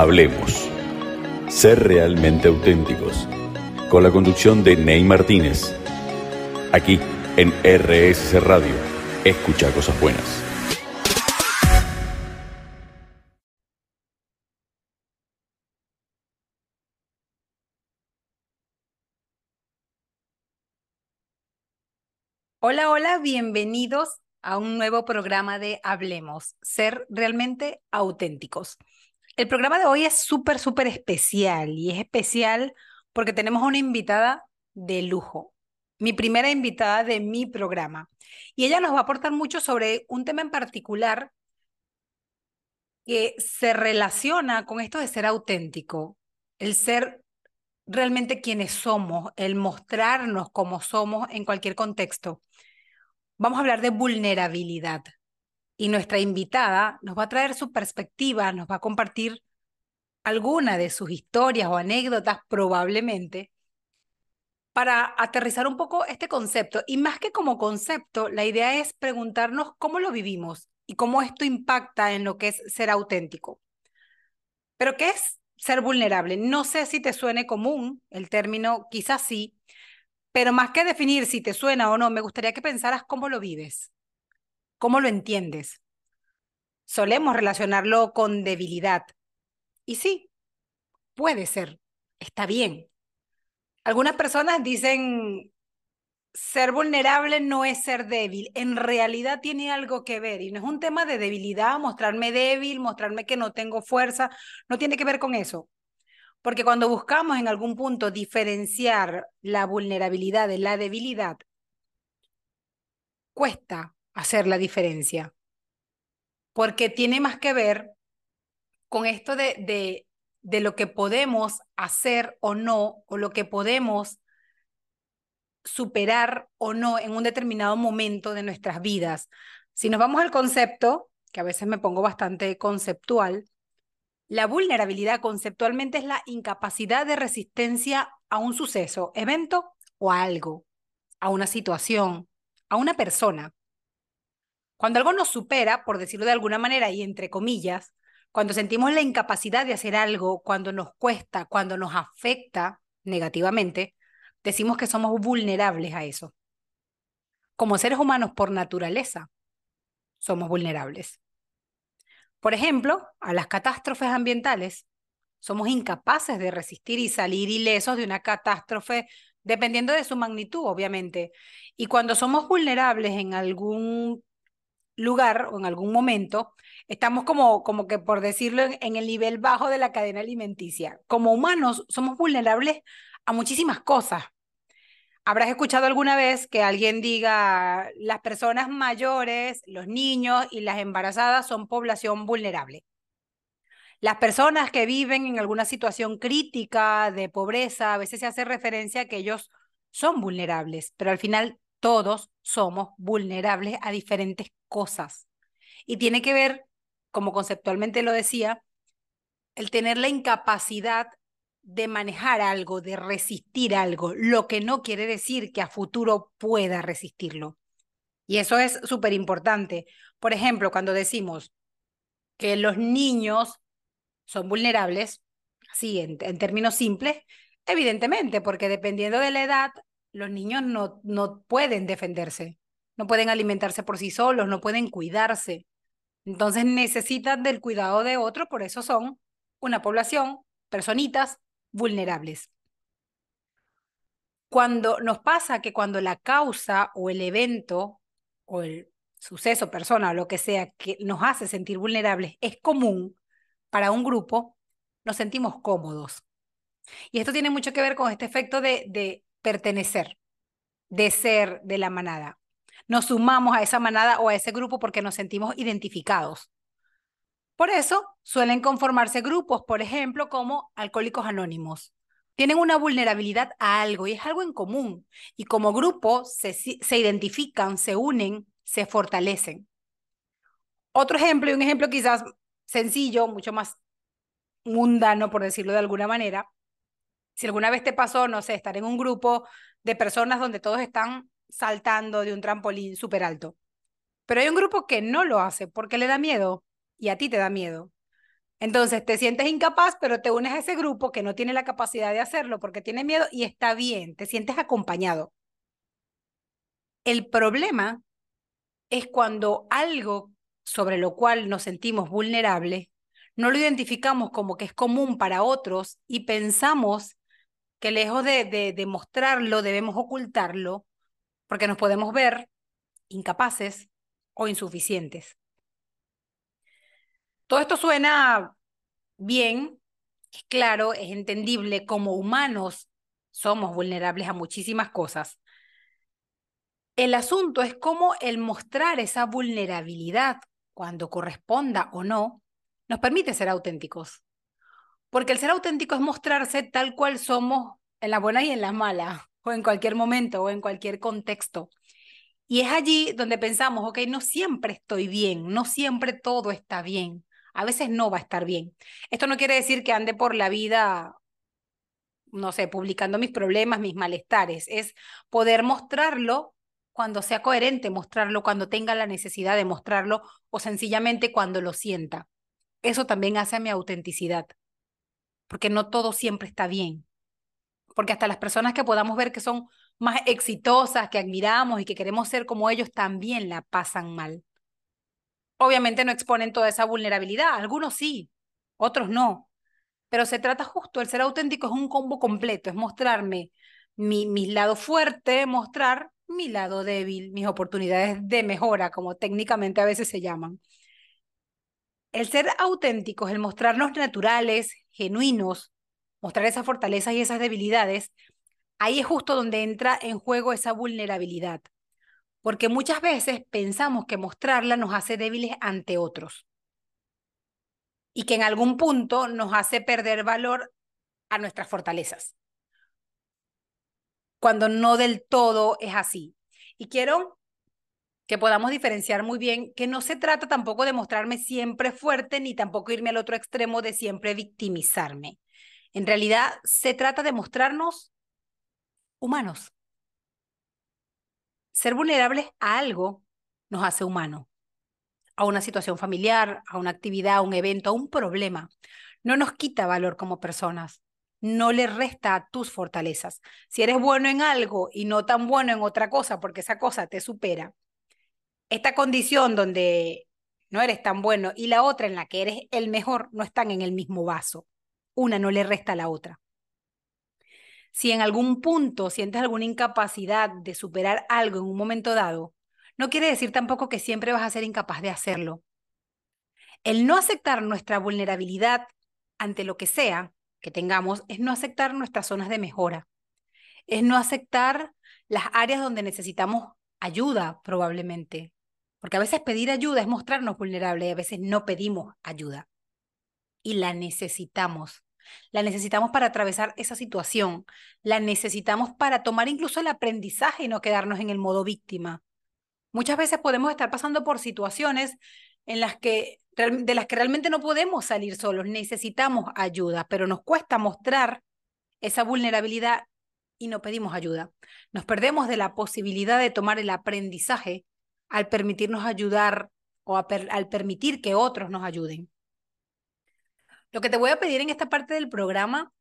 Hablemos. Ser realmente auténticos. Con la conducción de Ney Martínez. Aquí en RSC Radio. Escucha cosas buenas. Hola, hola, bienvenidos a un nuevo programa de Hablemos, ser realmente auténticos. El programa de hoy es súper, súper especial y es especial porque tenemos una invitada de lujo, mi primera invitada de mi programa. Y ella nos va a aportar mucho sobre un tema en particular que se relaciona con esto de ser auténtico, el ser realmente quienes somos, el mostrarnos como somos en cualquier contexto. Vamos a hablar de vulnerabilidad y nuestra invitada nos va a traer su perspectiva, nos va a compartir alguna de sus historias o anécdotas probablemente para aterrizar un poco este concepto. Y más que como concepto, la idea es preguntarnos cómo lo vivimos y cómo esto impacta en lo que es ser auténtico. Pero ¿qué es ser vulnerable? No sé si te suene común el término, quizás sí, pero más que definir si te suena o no, me gustaría que pensaras cómo lo vives, cómo lo entiendes. Solemos relacionarlo con debilidad. Y sí, puede ser, está bien. Algunas personas dicen, ser vulnerable no es ser débil, en realidad tiene algo que ver y no es un tema de debilidad, mostrarme débil, mostrarme que no tengo fuerza, no tiene que ver con eso. Porque cuando buscamos en algún punto diferenciar la vulnerabilidad de la debilidad, cuesta hacer la diferencia. Porque tiene más que ver con esto de, de, de lo que podemos hacer o no, o lo que podemos superar o no en un determinado momento de nuestras vidas. Si nos vamos al concepto, que a veces me pongo bastante conceptual, la vulnerabilidad conceptualmente es la incapacidad de resistencia a un suceso, evento o a algo, a una situación, a una persona. Cuando algo nos supera, por decirlo de alguna manera y entre comillas, cuando sentimos la incapacidad de hacer algo, cuando nos cuesta, cuando nos afecta negativamente, decimos que somos vulnerables a eso. Como seres humanos por naturaleza, somos vulnerables. Por ejemplo, a las catástrofes ambientales. Somos incapaces de resistir y salir ilesos de una catástrofe, dependiendo de su magnitud, obviamente. Y cuando somos vulnerables en algún lugar o en algún momento, estamos como, como que, por decirlo, en, en el nivel bajo de la cadena alimenticia. Como humanos, somos vulnerables a muchísimas cosas, Habrás escuchado alguna vez que alguien diga, las personas mayores, los niños y las embarazadas son población vulnerable. Las personas que viven en alguna situación crítica de pobreza, a veces se hace referencia a que ellos son vulnerables, pero al final todos somos vulnerables a diferentes cosas. Y tiene que ver, como conceptualmente lo decía, el tener la incapacidad de manejar algo, de resistir algo, lo que no quiere decir que a futuro pueda resistirlo. Y eso es súper importante. Por ejemplo, cuando decimos que los niños son vulnerables, así en, términos simples, evidentemente, porque dependiendo de la edad, los niños no, no pueden defenderse, no pueden alimentarse por sí solos, no pueden cuidarse. Entonces necesitan del cuidado de otro, por eso son una población, personitas vulnerables. Cuando nos pasa que cuando la causa o el evento o el suceso, persona o lo que sea que nos hace sentir vulnerables es común para un grupo, nos sentimos cómodos. Y esto tiene mucho que ver con este efecto de, de pertenecer, de ser de la manada. Nos sumamos a esa manada o a ese grupo porque nos sentimos identificados. Por eso suelen conformarse grupos, por ejemplo, como Alcohólicos Anónimos. Tienen una vulnerabilidad a algo y es algo en común. Y como grupo se, se identifican, se unen, se fortalecen. Otro ejemplo, y un ejemplo quizás sencillo, mucho más mundano, por decirlo de alguna manera. Si alguna vez te pasó, no sé, estar en un grupo de personas donde todos están saltando de un trampolín súper alto. Pero hay un grupo que no lo hace porque le da miedo, y a ti te da miedo. Entonces te sientes incapaz, pero te unes a ese grupo que no tiene la capacidad de hacerlo porque tiene miedo y está bien, te sientes acompañado. El problema es cuando algo sobre lo cual nos sentimos vulnerables, no lo identificamos como que es común para otros y pensamos que lejos de, mostrarlo debemos ocultarlo porque nos podemos ver incapaces o insuficientes. Todo esto suena bien, es claro, es entendible, como humanos somos vulnerables a muchísimas cosas. El asunto es cómo el mostrar esa vulnerabilidad, cuando corresponda o no, nos permite ser auténticos. Porque el ser auténtico es mostrarse tal cual somos en la buena y en la mala, o en cualquier momento, o en cualquier contexto. Y es allí donde pensamos, ok, no siempre estoy bien, no siempre todo está bien a veces no va a estar bien. Esto no quiere decir que ande por la vida, no sé, publicando mis problemas, mis malestares, es poder mostrarlo cuando sea coherente, mostrarlo cuando tenga la necesidad de mostrarlo o sencillamente cuando lo sienta. Eso también hace a mi autenticidad, porque no todo siempre está bien. Porque hasta las personas que podamos ver que son más exitosas, que admiramos y que queremos ser como ellos, también la pasan mal. Obviamente no exponen toda esa vulnerabilidad, algunos sí, otros no. Pero se trata justo, el ser auténtico es un combo completo, es mostrarme mi, lado fuerte, mostrar mi lado débil, mis oportunidades de mejora, como técnicamente a veces se llaman. El ser auténtico es el mostrarnos naturales, genuinos, mostrar esas fortalezas y esas debilidades. Ahí es justo donde entra en juego esa vulnerabilidad porque muchas veces pensamos que mostrarla nos hace débiles ante otros y que en algún punto nos hace perder valor a nuestras fortalezas, cuando no del todo es así. Y quiero que podamos diferenciar muy bien que no se trata tampoco de mostrarme siempre fuerte ni tampoco irme al otro extremo de siempre victimizarme. En realidad se trata de mostrarnos humanos ser vulnerables a algo nos hace humanos, a una situación familiar, a una actividad, a un evento, a un problema. No nos quita valor como personas, no le resta a tus fortalezas. Si eres bueno en algo y no tan bueno en otra cosa porque esa cosa te supera, esta condición donde no eres tan bueno y la otra en la que eres el mejor no están en el mismo vaso. Una no le resta a la otra. Si en algún punto sientes alguna incapacidad de superar algo en un momento dado, no quiere decir tampoco que siempre vas a ser incapaz de hacerlo. El no aceptar nuestra vulnerabilidad ante lo que sea que tengamos es no aceptar nuestras zonas de mejora, es no aceptar las áreas donde necesitamos ayuda probablemente, porque a veces pedir ayuda es mostrarnos vulnerables a veces no pedimos ayuda y la necesitamos. La necesitamos para atravesar esa situación. La necesitamos para tomar incluso el aprendizaje y no quedarnos en el modo víctima. Muchas veces podemos estar pasando por situaciones en las que de las que realmente no podemos salir solos, necesitamos ayuda, pero nos cuesta mostrar esa vulnerabilidad y no pedimos ayuda. Nos perdemos de la posibilidad de tomar el aprendizaje al permitirnos ayudar o al permitir que otros nos ayuden. Lo que te voy a pedir en esta parte del programa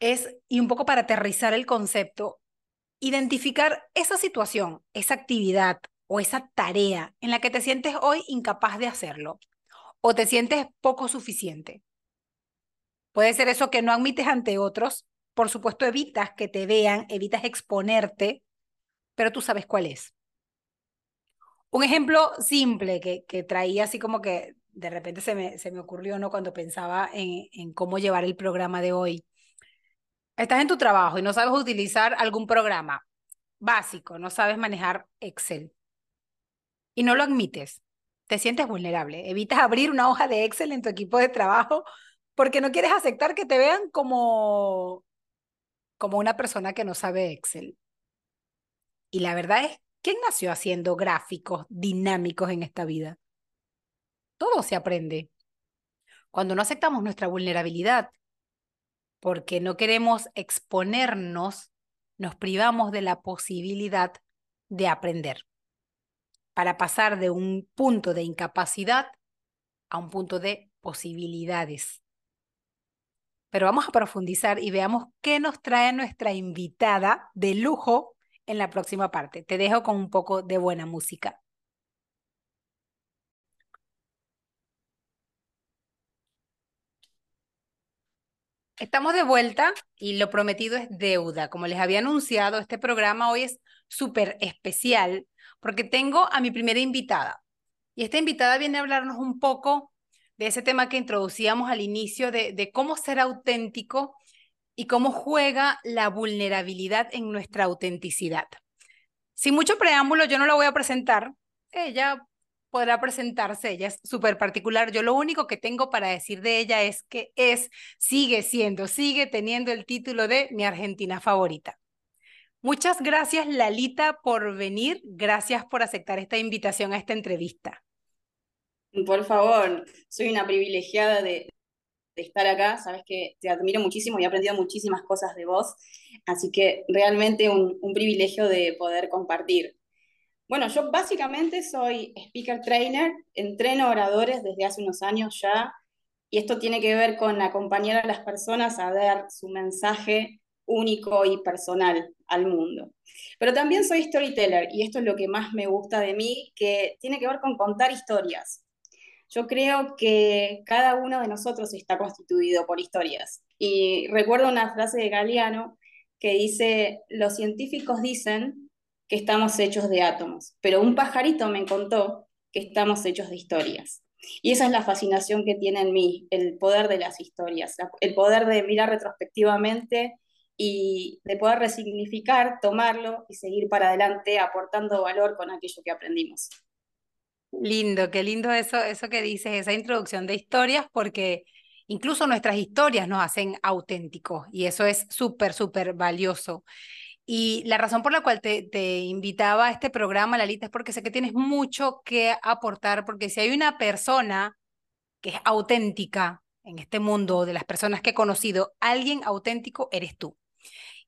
es, y un poco para aterrizar el concepto, identificar esa situación, esa actividad o esa tarea en la que te sientes hoy incapaz de hacerlo o te sientes poco suficiente. Puede ser eso que no admites ante otros, por supuesto evitas que te vean, evitas exponerte, pero tú sabes cuál es. Un ejemplo simple que, que traía así como que de repente se me, se me ocurrió, ¿no? Cuando pensaba en, en cómo llevar el programa de hoy. Estás en tu trabajo y no sabes utilizar algún programa básico, no sabes manejar Excel y no lo admites, te sientes vulnerable. Evitas abrir una hoja de Excel en tu equipo de trabajo porque no quieres aceptar que te vean como, como una persona que no sabe Excel. Y la verdad es, ¿quién nació haciendo gráficos dinámicos en esta vida? todo se aprende. Cuando no aceptamos nuestra vulnerabilidad, porque no queremos exponernos, nos privamos de la posibilidad de aprender, para pasar de un punto de incapacidad a un punto de posibilidades. Pero vamos a profundizar y veamos qué nos trae nuestra invitada de lujo en la próxima parte. Te dejo con un poco de buena música. Estamos de vuelta y lo prometido es deuda. Como les había anunciado, este programa hoy es súper especial porque tengo a mi primera invitada. Y esta invitada viene a hablarnos un poco de ese tema que introducíamos al inicio de, de cómo ser auténtico y cómo juega la vulnerabilidad en nuestra autenticidad. Sin mucho preámbulo, yo no la voy a presentar. Ella podrá presentarse, ella es súper particular. Yo lo único que tengo para decir de ella es que es, sigue siendo, sigue teniendo el título de mi Argentina favorita. Muchas gracias, Lalita, por venir. Gracias por aceptar esta invitación a esta entrevista. Por favor, soy una privilegiada de, estar acá. Sabes que te admiro muchísimo y he aprendido muchísimas cosas de vos. Así que realmente un, un privilegio de poder compartir. Bueno, yo básicamente soy speaker trainer, entreno oradores desde hace unos años ya, y esto tiene que ver con acompañar a las personas a dar su mensaje único y personal al mundo. Pero también soy storyteller, y esto es lo que más me gusta de mí, que tiene que ver con contar historias. Yo creo que cada uno de nosotros está constituido por historias. Y recuerdo una frase de Galeano que dice, los científicos dicen que estamos hechos de átomos, pero un pajarito me contó que estamos hechos de historias. Y esa es la fascinación que tiene en mí, el poder de las historias, el poder de mirar retrospectivamente y de poder resignificar, tomarlo y seguir para adelante aportando valor con aquello que aprendimos. Lindo, qué lindo eso, eso que dices, esa introducción de historias, porque incluso nuestras historias nos hacen auténticos y eso es súper, súper valioso. Y la razón por la cual te, te, invitaba a este programa, Lalita, es porque sé que tienes mucho que aportar, porque si hay una persona que es auténtica en este mundo, de las personas que he conocido, alguien auténtico eres tú.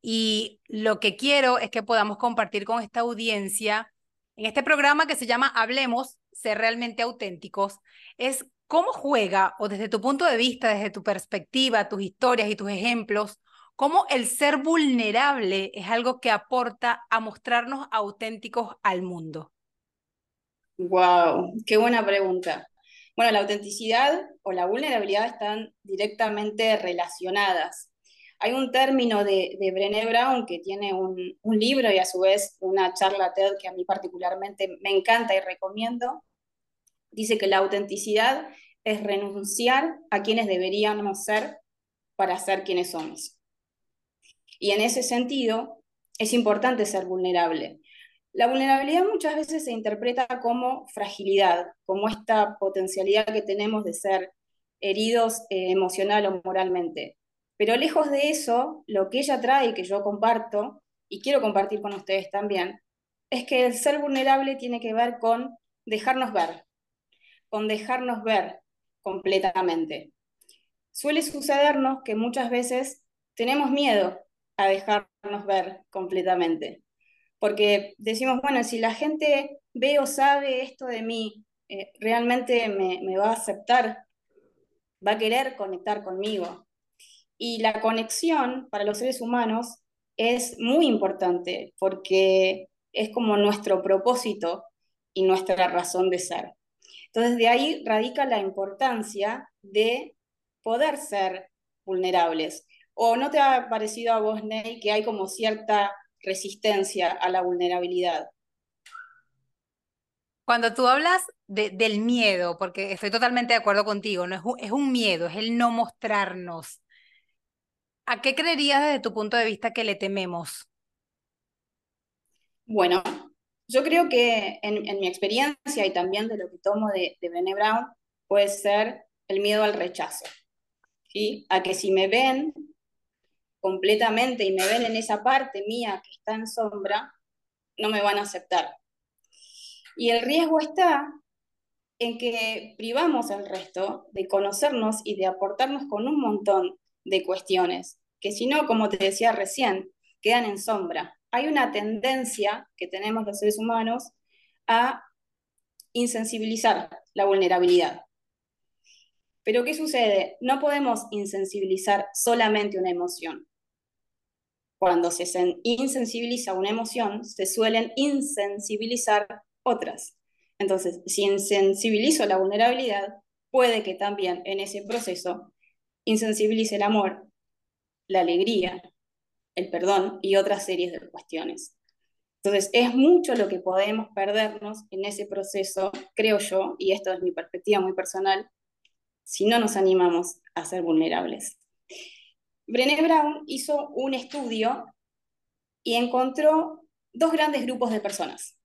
Y lo que quiero es que podamos compartir con esta audiencia en este programa que se llama Hablemos, ser realmente auténticos, es cómo juega, o desde tu punto de vista, desde tu perspectiva, tus historias y tus ejemplos, cómo el ser vulnerable es algo que aporta a mostrarnos auténticos al mundo. Wow, qué buena pregunta. Bueno, la autenticidad o la vulnerabilidad están directamente relacionadas. Hay un término de, de Brené Brown que tiene un, libro y a su vez una charla TED que a mí particularmente me encanta y recomiendo. Dice que la autenticidad es renunciar a quienes deberíamos ser para ser quienes somos. Y en ese sentido, es importante ser vulnerable. La vulnerabilidad muchas veces se interpreta como fragilidad, como esta potencialidad que tenemos de ser heridos eh, emocional o moralmente. Pero lejos de eso, lo que ella trae, que yo comparto, y quiero compartir con ustedes también, es que el ser vulnerable tiene que ver con dejarnos ver, con dejarnos ver completamente. Suele sucedernos que muchas veces tenemos miedo a dejarnos ver completamente. Porque decimos, bueno, si la gente ve o sabe esto de mí, eh, realmente me, me va a aceptar, va a querer conectar conmigo. Y la conexión para los seres humanos es muy importante porque es como nuestro propósito y nuestra razón de ser. Entonces de ahí radica la importancia de poder ser vulnerables, ¿O no te ha parecido a vos, Ney, que hay como cierta resistencia a la vulnerabilidad? Cuando tú hablas de, del miedo, porque estoy totalmente de acuerdo contigo, no es un, es un miedo, es el no mostrarnos. ¿A qué creerías desde tu punto de vista que le tememos? Bueno, yo creo que en, mi experiencia y también de lo que tomo de, de Brené Brown, puede ser el miedo al rechazo. ¿sí? A que si me ven completamente y me ven en esa parte mía que está en sombra, no me van a aceptar. Y el riesgo está en que privamos al resto de conocernos y de aportarnos con un montón de cuestiones, que si no, como te decía recién, quedan en sombra. Hay una tendencia que tenemos los seres humanos a insensibilizar la vulnerabilidad. Pero ¿qué sucede? No podemos insensibilizar solamente una emoción. Cuando se insensibiliza una emoción, se suelen insensibilizar otras. Entonces, si insensibilizo la vulnerabilidad, puede que también en ese proceso insensibilice el amor, la alegría, el perdón y otras series de cuestiones. Entonces, es mucho lo que podemos perdernos en ese proceso, creo yo, y esto es mi perspectiva muy personal, si no nos animamos a ser vulnerables. Brené Brown hizo un estudio y encontró dos grandes grupos de personas.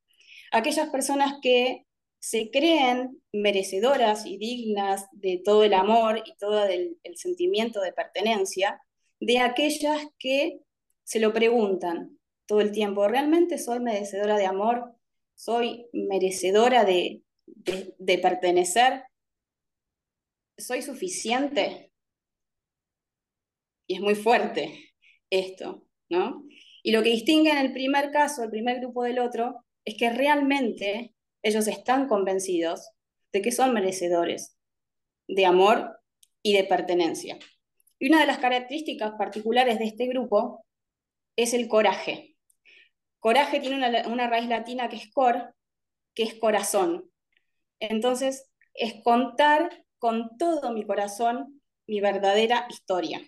Aquellas personas que se creen merecedoras y dignas de todo el amor y todo el, sentimiento de pertenencia, de aquellas que se lo preguntan todo el tiempo, ¿realmente soy merecedora de amor? ¿Soy merecedora de, de, pertenecer? ¿Soy suficiente? Y es muy fuerte esto, ¿no? Y lo que distingue en el primer caso, el primer grupo del otro, es que realmente ellos están convencidos de que son merecedores de amor y de pertenencia. Y una de las características particulares de este grupo es el coraje. Coraje tiene una, raíz latina que es cor, que es corazón. Entonces, es contar con todo mi corazón mi verdadera historia.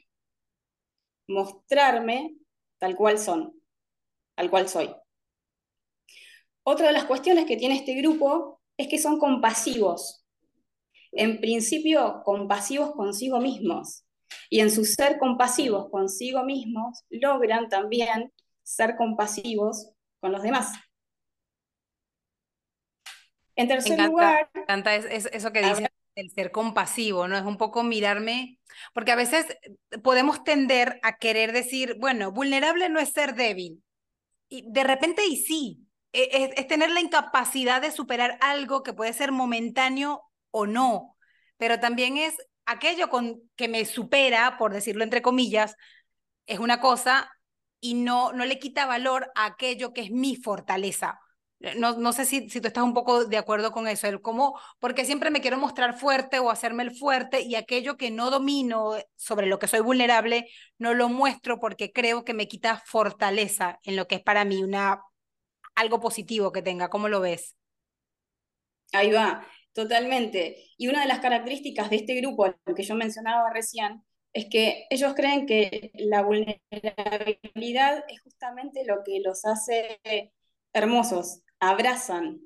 Mostrarme tal cual son, tal cual soy. Otra de las cuestiones que tiene este grupo es que son compasivos. En principio, compasivos consigo mismos y en su ser compasivos consigo mismos, logran también ser compasivos con los demás. En tercer lugar... Me encanta eso que dice el ser compasivo, ¿no? Es un poco mirarme, porque a veces podemos tender a querer decir, bueno, vulnerable no es ser débil. Y de repente, y sí, es, es tener la incapacidad de superar algo que puede ser momentáneo o no, pero también es aquello con, que me supera, por decirlo entre comillas, es una cosa y no, no le quita valor a aquello que es mi fortaleza. No, no sé si, si tú estás un poco de acuerdo con eso, el cómo, porque siempre me quiero mostrar fuerte o hacerme el fuerte y aquello que no domino sobre lo que soy vulnerable, no lo muestro porque creo que me quita fortaleza en lo que es para mí una, algo positivo que tenga. ¿Cómo lo ves? Ahí va. Totalmente. Y una de las características de este grupo, que yo mencionaba recién, es que ellos creen que la vulnerabilidad es justamente lo que los hace hermosos, abrazan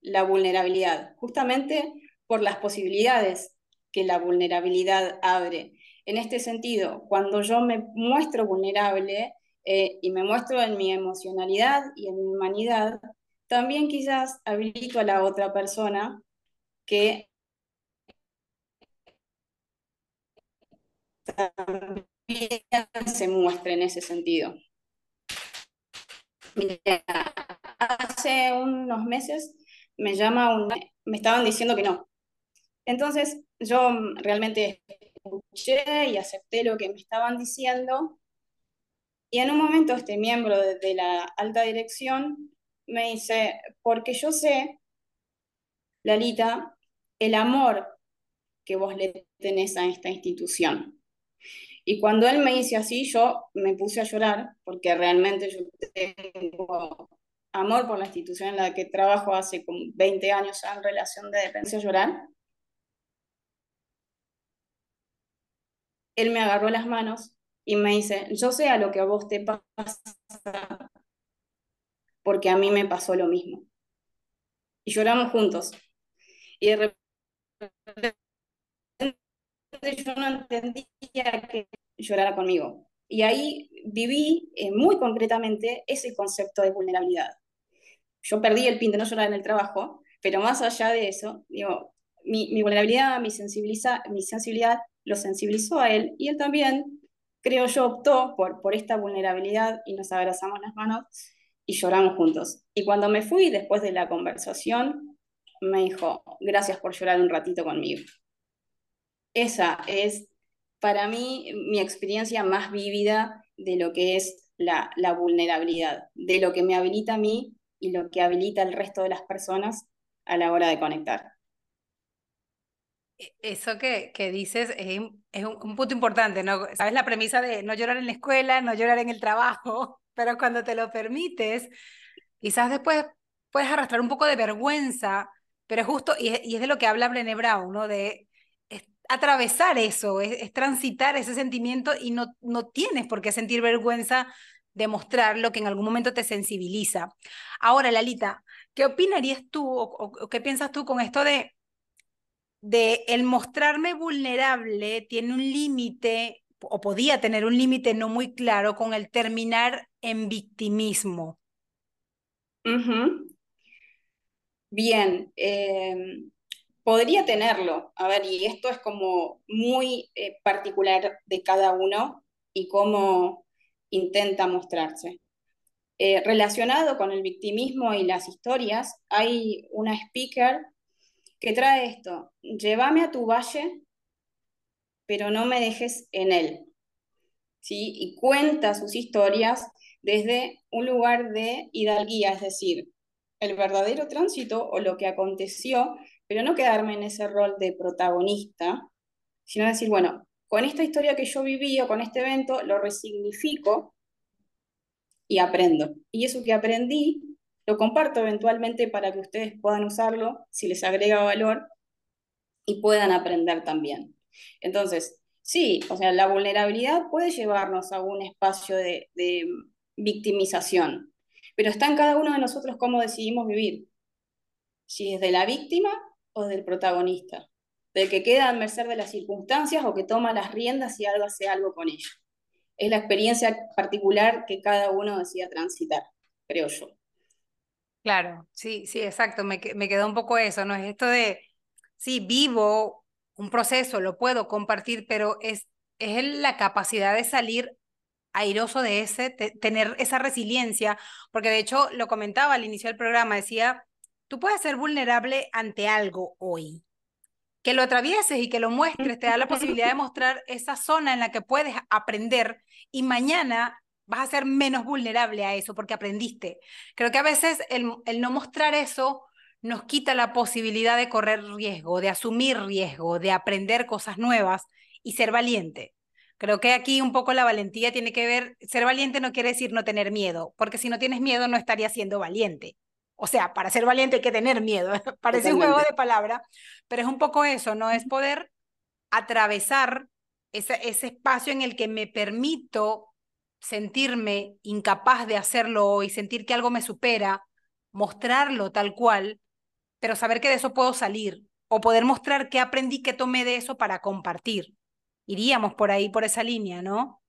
la vulnerabilidad, justamente por las posibilidades que la vulnerabilidad abre. En este sentido, cuando yo me muestro vulnerable eh, y me muestro en mi emocionalidad y en mi humanidad, también quizás habilito a la otra persona que también se muestre en ese sentido. hace unos meses me llama un, me estaban diciendo que no. Entonces yo realmente escuché y acepté lo que me estaban diciendo y en un momento este miembro de la alta dirección me dice, porque yo sé, Lalita, el amor que vos le tenés a esta institución. Y cuando él me dice así, yo me puse a llorar, porque realmente yo tengo amor por la institución en la que trabajo hace como 20 años en relación de dependencia llorar. Él me agarró las manos y me dice, yo sé a lo que a vos te pasa, porque a mí me pasó lo mismo. Y lloramos juntos. Y de yo no entendía que llorara conmigo. Y ahí viví eh, muy concretamente ese concepto de vulnerabilidad. Yo perdí el pin de no llorar en el trabajo, pero más allá de eso, digo, mi, vulnerabilidad, mi, sensibiliza, mi sensibilidad lo sensibilizó a él y él también, creo yo, optó por, por esta vulnerabilidad y nos abrazamos las manos y lloramos juntos. Y cuando me fui después de la conversación, me dijo, gracias por llorar un ratito conmigo. Esa es para mí mi experiencia más vívida de lo que es la, vulnerabilidad, de lo que me habilita a mí y lo que habilita al resto de las personas a la hora de conectar. E, eso que, que dices es, es un, punto importante, ¿no? Sabes la premisa de no llorar en la escuela, no llorar en el trabajo, pero cuando te lo permites, quizás después puedes arrastrar un poco de vergüenza, pero justo, y es, y es de lo que habla Brené Brown, ¿no? De atravesar eso, es, transitar ese sentimiento y no, no tienes por qué sentir vergüenza de mostrar lo que en algún momento te sensibiliza. Ahora, Lalita, ¿qué opinarías tú o, qué piensas tú con esto de, de el mostrarme vulnerable tiene un límite o podía tener un límite no muy claro con el terminar en victimismo? Bien, em, podría tenerlo. A ver, y esto es como muy eh, particular de cada uno y cómo intenta mostrarse. Eh, relacionado con el victimismo y las historias, hay una speaker que trae esto, llévame a tu valle, pero no me dejes en él. ¿Sí? Y cuenta sus historias desde un lugar de hidalguía, es decir, el verdadero tránsito o lo que aconteció, pero no quedarme en ese rol de protagonista, sino decir, bueno, con esta historia que yo viví o con este evento, lo resignifico y aprendo. Y eso que aprendí, lo comparto eventualmente para que ustedes puedan usarlo si les agrega valor y puedan aprender también. Entonces, sí, o sea, la vulnerabilidad puede llevarnos a un espacio de, victimización, pero está en cada uno de nosotros cómo decidimos vivir. Si es de la víctima o del protagonista, del que queda a merced de las circunstancias o que toma las riendas y algo hace algo con ello. Es la experiencia particular que cada uno decida transitar, creo yo. Claro, sí, sí, exacto. Me, me quedó un poco eso, ¿no? Es esto de, sí, vivo un proceso, lo puedo compartir, pero es, es la capacidad de salir airoso de ese, tener esa resiliencia, porque de hecho lo comentaba al inicio del programa, decía, tú puedes ser vulnerable ante algo hoy. Que lo atravieses y que lo muestres te da la posibilidad de mostrar esa zona en la que puedes aprender y mañana vas a ser menos vulnerable a eso porque aprendiste. Creo que a veces el, el no mostrar eso nos quita la posibilidad de correr riesgo, de asumir riesgo, de aprender cosas nuevas y ser valiente. Creo que aquí un poco la valentía tiene que ver, ser valiente no quiere decir no tener miedo, porque si no tienes miedo no estarías siendo valiente. O sea, para ser valiente hay que tener miedo, parece un juego de palabras, pero es un poco eso, ¿no? Es poder atravesar ese, ese espacio en el que me permito sentirme incapaz de hacerlo y sentir que algo me supera, mostrarlo tal cual, pero saber que de eso puedo salir o poder mostrar qué aprendí, qué tomé de eso para compartir iríamos por ahí, por esa línea, ¿no?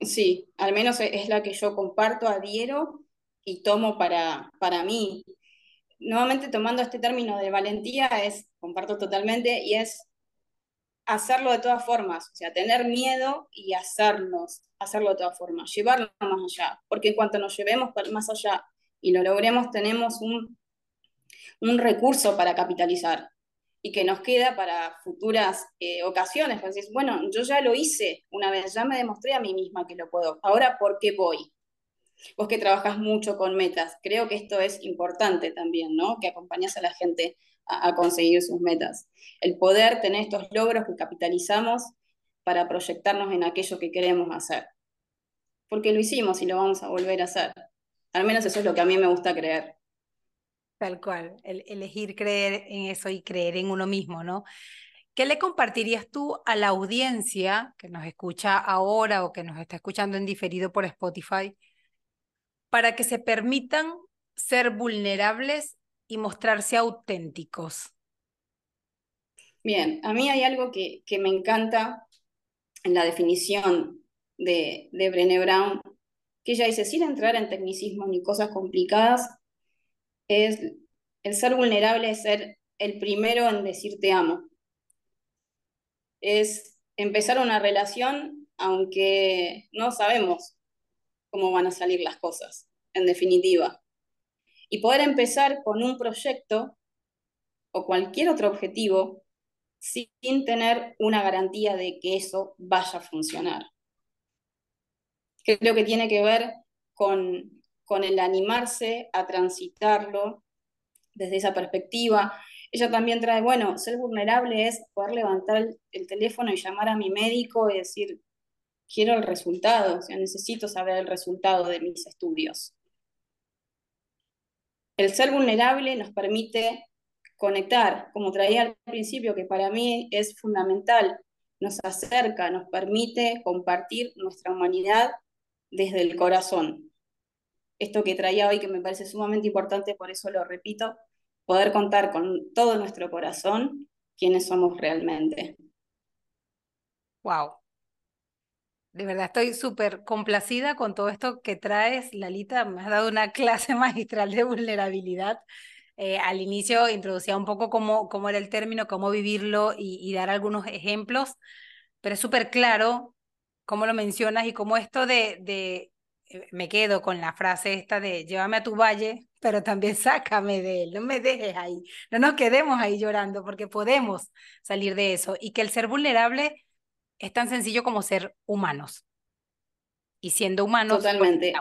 Sí, al menos e, es la que yo comparto, adhiero y tomo para, para mí. Nuevamente tomando este término de valentía es, comparto totalmente, y es hacerlo de todas formas, o sea, tener miedo y hacernos, hacerlo de todas formas, llevarlo más allá, porque en cuanto nos llevemos más allá y lo logremos, tenemos un, un recurso para capitalizar y que nos queda para futuras eh, ocasiones. Pues bueno, yo ya lo hice una vez, ya me demostré a mí misma que lo puedo. Ahora, ¿por qué voy? Vos que trabajas mucho con metas, creo que esto es importante también, ¿no? Que acompañas a la gente a, conseguir sus metas. El poder tener estos logros que capitalizamos para proyectarnos en aquello que queremos hacer. Porque lo hicimos y lo vamos a volver a hacer. Al menos eso es lo que a mí me gusta creer. Tal cual, el, elegir creer en eso y creer en uno mismo, ¿no? ¿Qué le compartirías tú a la audiencia que nos escucha ahora o que nos está escuchando en diferido por Spotify para que se permitan ser vulnerables y mostrarse auténticos? Bien, a mí hay algo que, que me encanta en la definición de, de Brené Brown, que ella dice, sin entrar en tecnicismo ni cosas complicadas, es el ser vulnerable es ser el primero en decir te amo. Es empezar una relación aunque no sabemos cómo van a salir las cosas, en definitiva. Y poder empezar con un proyecto o cualquier otro objetivo sin tener una garantía de que eso vaya a funcionar. Creo que tiene que ver con con el animarse a transitarlo desde esa perspectiva. Ella también trae, bueno, ser vulnerable es poder levantar el, teléfono y llamar a mi médico y decir, quiero el resultado, o sea, necesito saber el resultado de mis estudios. El ser vulnerable nos permite conectar, como traía al principio, que para mí es fundamental, nos acerca, nos permite compartir nuestra humanidad desde el corazón. Esto que traía hoy que me parece sumamente importante, por eso lo repito, poder contar con todo nuestro corazón quiénes somos realmente. Wow. De verdad estoy súper complacida con todo esto que traes, Lalita. Me has dado una clase magistral de vulnerabilidad. Eh, al inicio introducía un poco cómo, cómo era el término, cómo vivirlo y, dar algunos ejemplos, pero es súper claro cómo lo mencionas y cómo esto de, de, eh, me quedo con la frase esta de llévame a tu valle, pero también sácame de él, no me dejes ahí, no nos quedemos ahí llorando porque podemos salir de eso y que el ser vulnerable es tan sencillo como ser humanos. Y siendo humanos... Totalmente.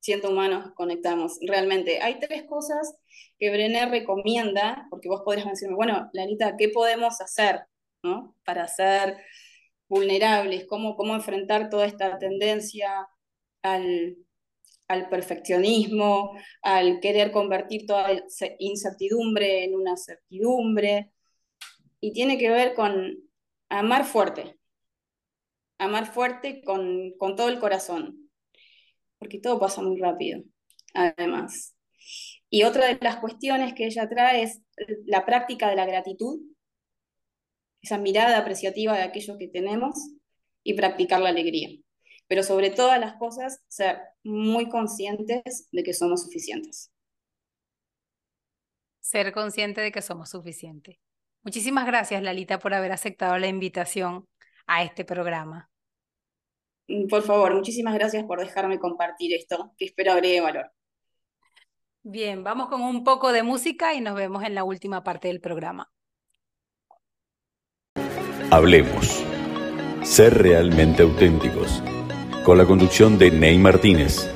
siendo humanos, conectamos. Realmente, hay tres cosas que Brené recomienda, porque vos podrías decirme, bueno, Larita, ¿qué podemos hacer ¿no? para ser vulnerables? ¿Cómo, ¿Cómo enfrentar toda esta tendencia al al perfeccionismo, al querer convertir toda incertidumbre en una certidumbre. Y tiene que ver con amar fuerte, amar fuerte con, con todo el corazón, porque todo pasa muy rápido, además. Y otra de las cuestiones que ella trae es la práctica de la gratitud, esa mirada apreciativa de aquello que tenemos y practicar la alegría pero sobre todas las cosas, ser muy conscientes de que somos suficientes. Ser consciente de que somos suficientes. Muchísimas gracias, Lalita, por haber aceptado la invitación a este programa. Mm, por favor, muchísimas gracias por dejarme compartir esto, que espero agregue valor. Bien, vamos con un poco de música y nos vemos en la última parte del programa. Hablemos. Ser realmente auténticos con la conducción de Ney Martínez.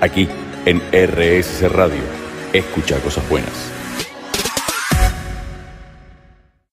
Aquí en RSC Radio. Escucha cosas buenas.